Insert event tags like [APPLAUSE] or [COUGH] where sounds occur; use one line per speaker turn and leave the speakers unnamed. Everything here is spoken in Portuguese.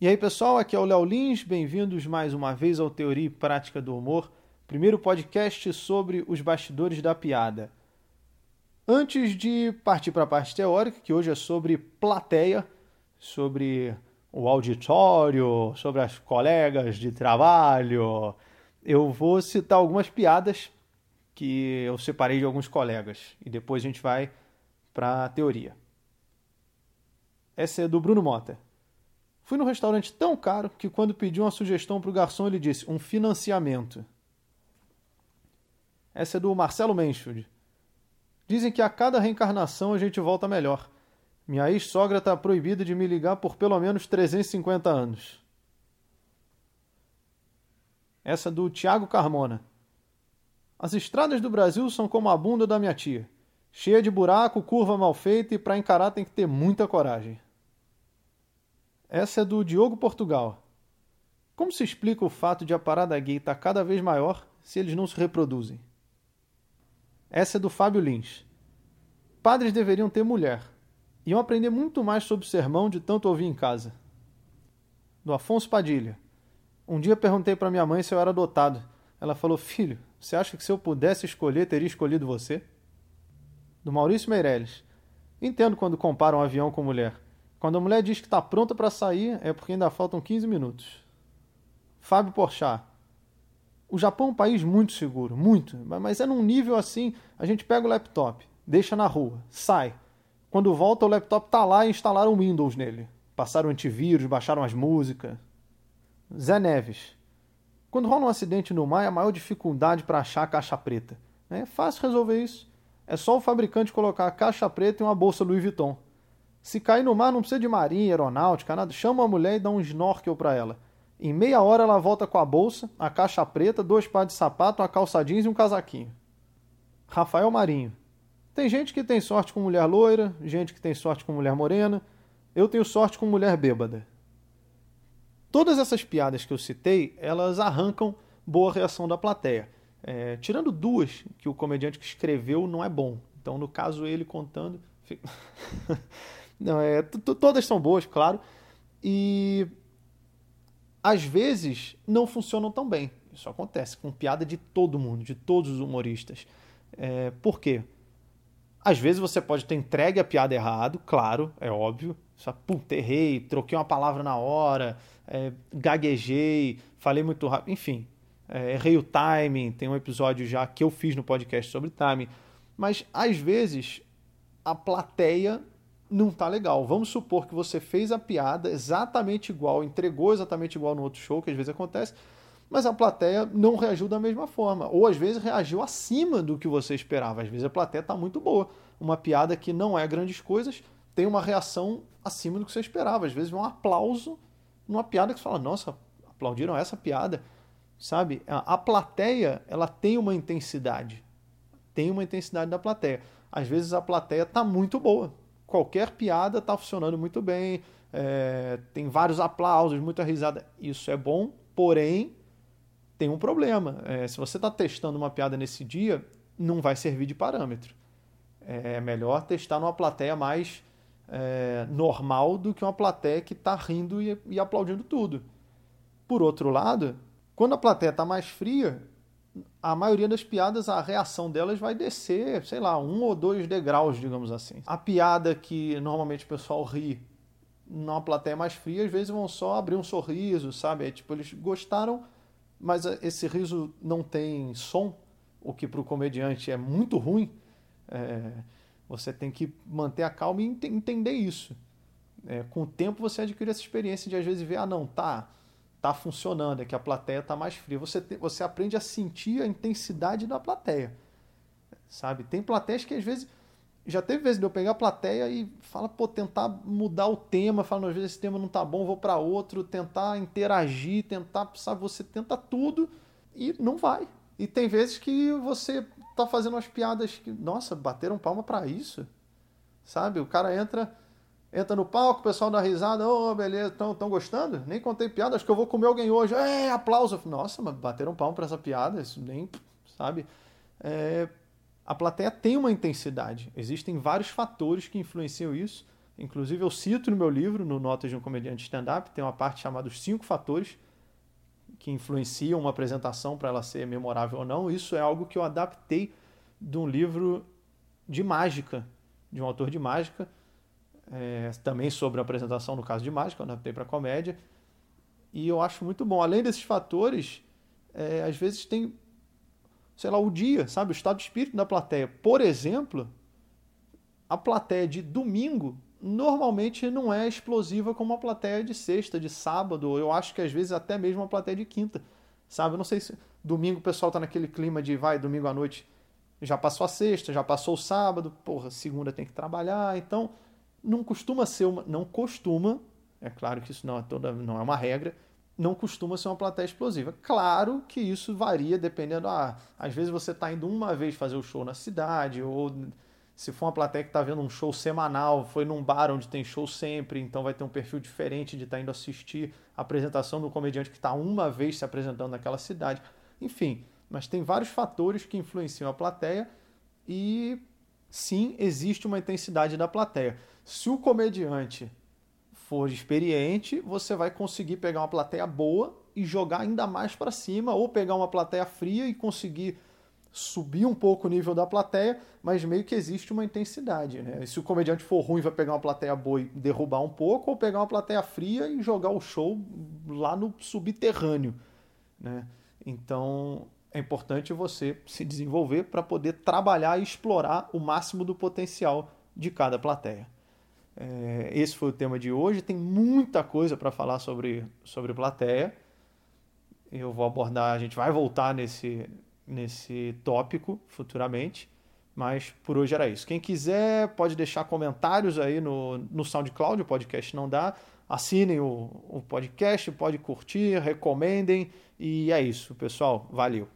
E aí, pessoal, aqui é o Léo Lins, bem-vindos mais uma vez ao Teoria e Prática do Humor, primeiro podcast sobre os bastidores da piada. Antes de partir para a parte teórica, que hoje é sobre plateia, sobre o auditório, sobre as colegas de trabalho, eu vou citar algumas piadas que eu separei de alguns colegas e depois a gente vai para a teoria. Essa é do Bruno Mota. Fui num restaurante tão caro que quando pedi uma sugestão para o garçom ele disse um financiamento. Essa é do Marcelo Mansfield. Dizem que a cada reencarnação a gente volta melhor. Minha ex-sogra está proibida de me ligar por pelo menos 350 anos. Essa é do Tiago Carmona. As estradas do Brasil são como a bunda da minha tia. Cheia de buraco, curva mal feita e para encarar tem que ter muita coragem. Essa é do Diogo Portugal. Como se explica o fato de a parada gay estar tá cada vez maior se eles não se reproduzem? Essa é do Fábio Lins. Padres deveriam ter mulher. Iam aprender muito mais sobre sermão de tanto ouvir em casa. Do Afonso Padilha. Um dia perguntei para minha mãe se eu era adotado. Ela falou: Filho, você acha que se eu pudesse escolher, teria escolhido você? Do Maurício Meirelles. Entendo quando comparam um avião com mulher. Quando a mulher diz que está pronta para sair, é porque ainda faltam 15 minutos. Fábio Porchat. O Japão é um país muito seguro, muito, mas é num nível assim, a gente pega o laptop, deixa na rua, sai. Quando volta, o laptop está lá e instalaram o Windows nele. Passaram antivírus, baixaram as músicas. Zé Neves. Quando rola um acidente no mar, é a maior dificuldade para achar a caixa preta. É fácil resolver isso. É só o fabricante colocar a caixa preta em uma bolsa Louis Vuitton. Se cair no mar, não precisa de marinha, aeronáutica, nada. Chama a mulher e dá um snorkel para ela. Em meia hora ela volta com a bolsa, a caixa preta, dois pares de sapato, uma calça jeans e um casaquinho. Rafael Marinho. Tem gente que tem sorte com mulher loira, gente que tem sorte com mulher morena. Eu tenho sorte com mulher bêbada. Todas essas piadas que eu citei, elas arrancam boa reação da plateia. É, tirando duas que o comediante que escreveu não é bom. Então, no caso, ele contando. [LAUGHS] Não, é, todas são boas, claro. E às vezes não funcionam tão bem. Isso acontece com piada de todo mundo, de todos os humoristas. É, por quê? Às vezes você pode ter entregue a piada errado, claro, é óbvio. Só, puta, errei, troquei uma palavra na hora, é, gaguejei, falei muito rápido, enfim. É, errei o timing, tem um episódio já que eu fiz no podcast sobre timing. Mas às vezes a plateia não tá legal. Vamos supor que você fez a piada exatamente igual, entregou exatamente igual no outro show, que às vezes acontece, mas a plateia não reagiu da mesma forma. Ou às vezes reagiu acima do que você esperava. Às vezes a plateia tá muito boa. Uma piada que não é grandes coisas tem uma reação acima do que você esperava. Às vezes um aplauso numa piada que você fala, nossa, aplaudiram essa piada. Sabe? A plateia, ela tem uma intensidade. Tem uma intensidade da plateia. Às vezes a plateia tá muito boa qualquer piada está funcionando muito bem, é, tem vários aplausos, muita risada. Isso é bom, porém tem um problema. É, se você está testando uma piada nesse dia, não vai servir de parâmetro. É melhor testar numa plateia mais é, normal do que uma plateia que está rindo e, e aplaudindo tudo. Por outro lado, quando a plateia está mais fria, a maioria das piadas, a reação delas vai descer, sei lá, um ou dois degraus, digamos assim. A piada que normalmente o pessoal ri numa plateia mais fria, às vezes vão só abrir um sorriso, sabe? É, tipo, eles gostaram, mas esse riso não tem som, o que para o comediante é muito ruim. É, você tem que manter a calma e ent entender isso. É, com o tempo você adquire essa experiência de às vezes ver, ah, não, tá está funcionando, é que a plateia está mais fria. Você, te, você aprende a sentir a intensidade da plateia. Sabe? Tem plateias que às vezes. Já teve vezes de eu pegar a plateia e fala, pô, tentar mudar o tema, fala, às vezes esse tema não tá bom, vou para outro, tentar interagir, tentar, sabe, você tenta tudo e não vai. E tem vezes que você tá fazendo umas piadas que, nossa, bateram palma para isso. Sabe? O cara entra, entra no palco, o pessoal dá risada, ô, oh, beleza, estão gostando? Nem contei piada, acho que eu vou comer alguém hoje. É, aplauso. Nossa, mas bateram palmo para essa piada, isso nem, sabe? É, a plateia tem uma intensidade. Existem vários fatores que influenciam isso, Inclusive, eu cito no meu livro, no Notas de um Comediante Stand-Up, tem uma parte chamada Os Cinco Fatores que influenciam uma apresentação para ela ser memorável ou não. Isso é algo que eu adaptei de um livro de mágica, de um autor de mágica, é, também sobre a apresentação no caso de mágica, eu adaptei para comédia. E eu acho muito bom. Além desses fatores, é, às vezes tem, sei lá, o dia, sabe? O estado de espírito da plateia. Por exemplo, a plateia de domingo normalmente não é explosiva como a plateia de sexta, de sábado, eu acho que às vezes até mesmo a plateia de quinta, sabe? Eu não sei se domingo o pessoal tá naquele clima de vai, domingo à noite já passou a sexta, já passou o sábado, porra, segunda tem que trabalhar, então não costuma ser uma, não costuma, é claro que isso não é toda, não é uma regra, não costuma ser uma plateia explosiva. Claro que isso varia dependendo, ah, às vezes você está indo uma vez fazer o show na cidade ou se for uma plateia que está vendo um show semanal, foi num bar onde tem show sempre, então vai ter um perfil diferente de estar tá indo assistir a apresentação do comediante que está uma vez se apresentando naquela cidade. Enfim, mas tem vários fatores que influenciam a plateia e sim, existe uma intensidade da plateia. Se o comediante for experiente, você vai conseguir pegar uma plateia boa e jogar ainda mais para cima, ou pegar uma plateia fria e conseguir subir um pouco o nível da plateia, mas meio que existe uma intensidade. Né? E se o comediante for ruim, vai pegar uma plateia boa e derrubar um pouco, ou pegar uma plateia fria e jogar o show lá no subterrâneo. Né? Então é importante você se desenvolver para poder trabalhar e explorar o máximo do potencial de cada plateia. É, esse foi o tema de hoje. Tem muita coisa para falar sobre, sobre plateia. Eu vou abordar, a gente vai voltar nesse, nesse tópico futuramente. Mas por hoje era isso. Quem quiser pode deixar comentários aí no, no SoundCloud, o podcast não dá. Assinem o, o podcast, pode curtir, recomendem. E é isso, pessoal. Valeu.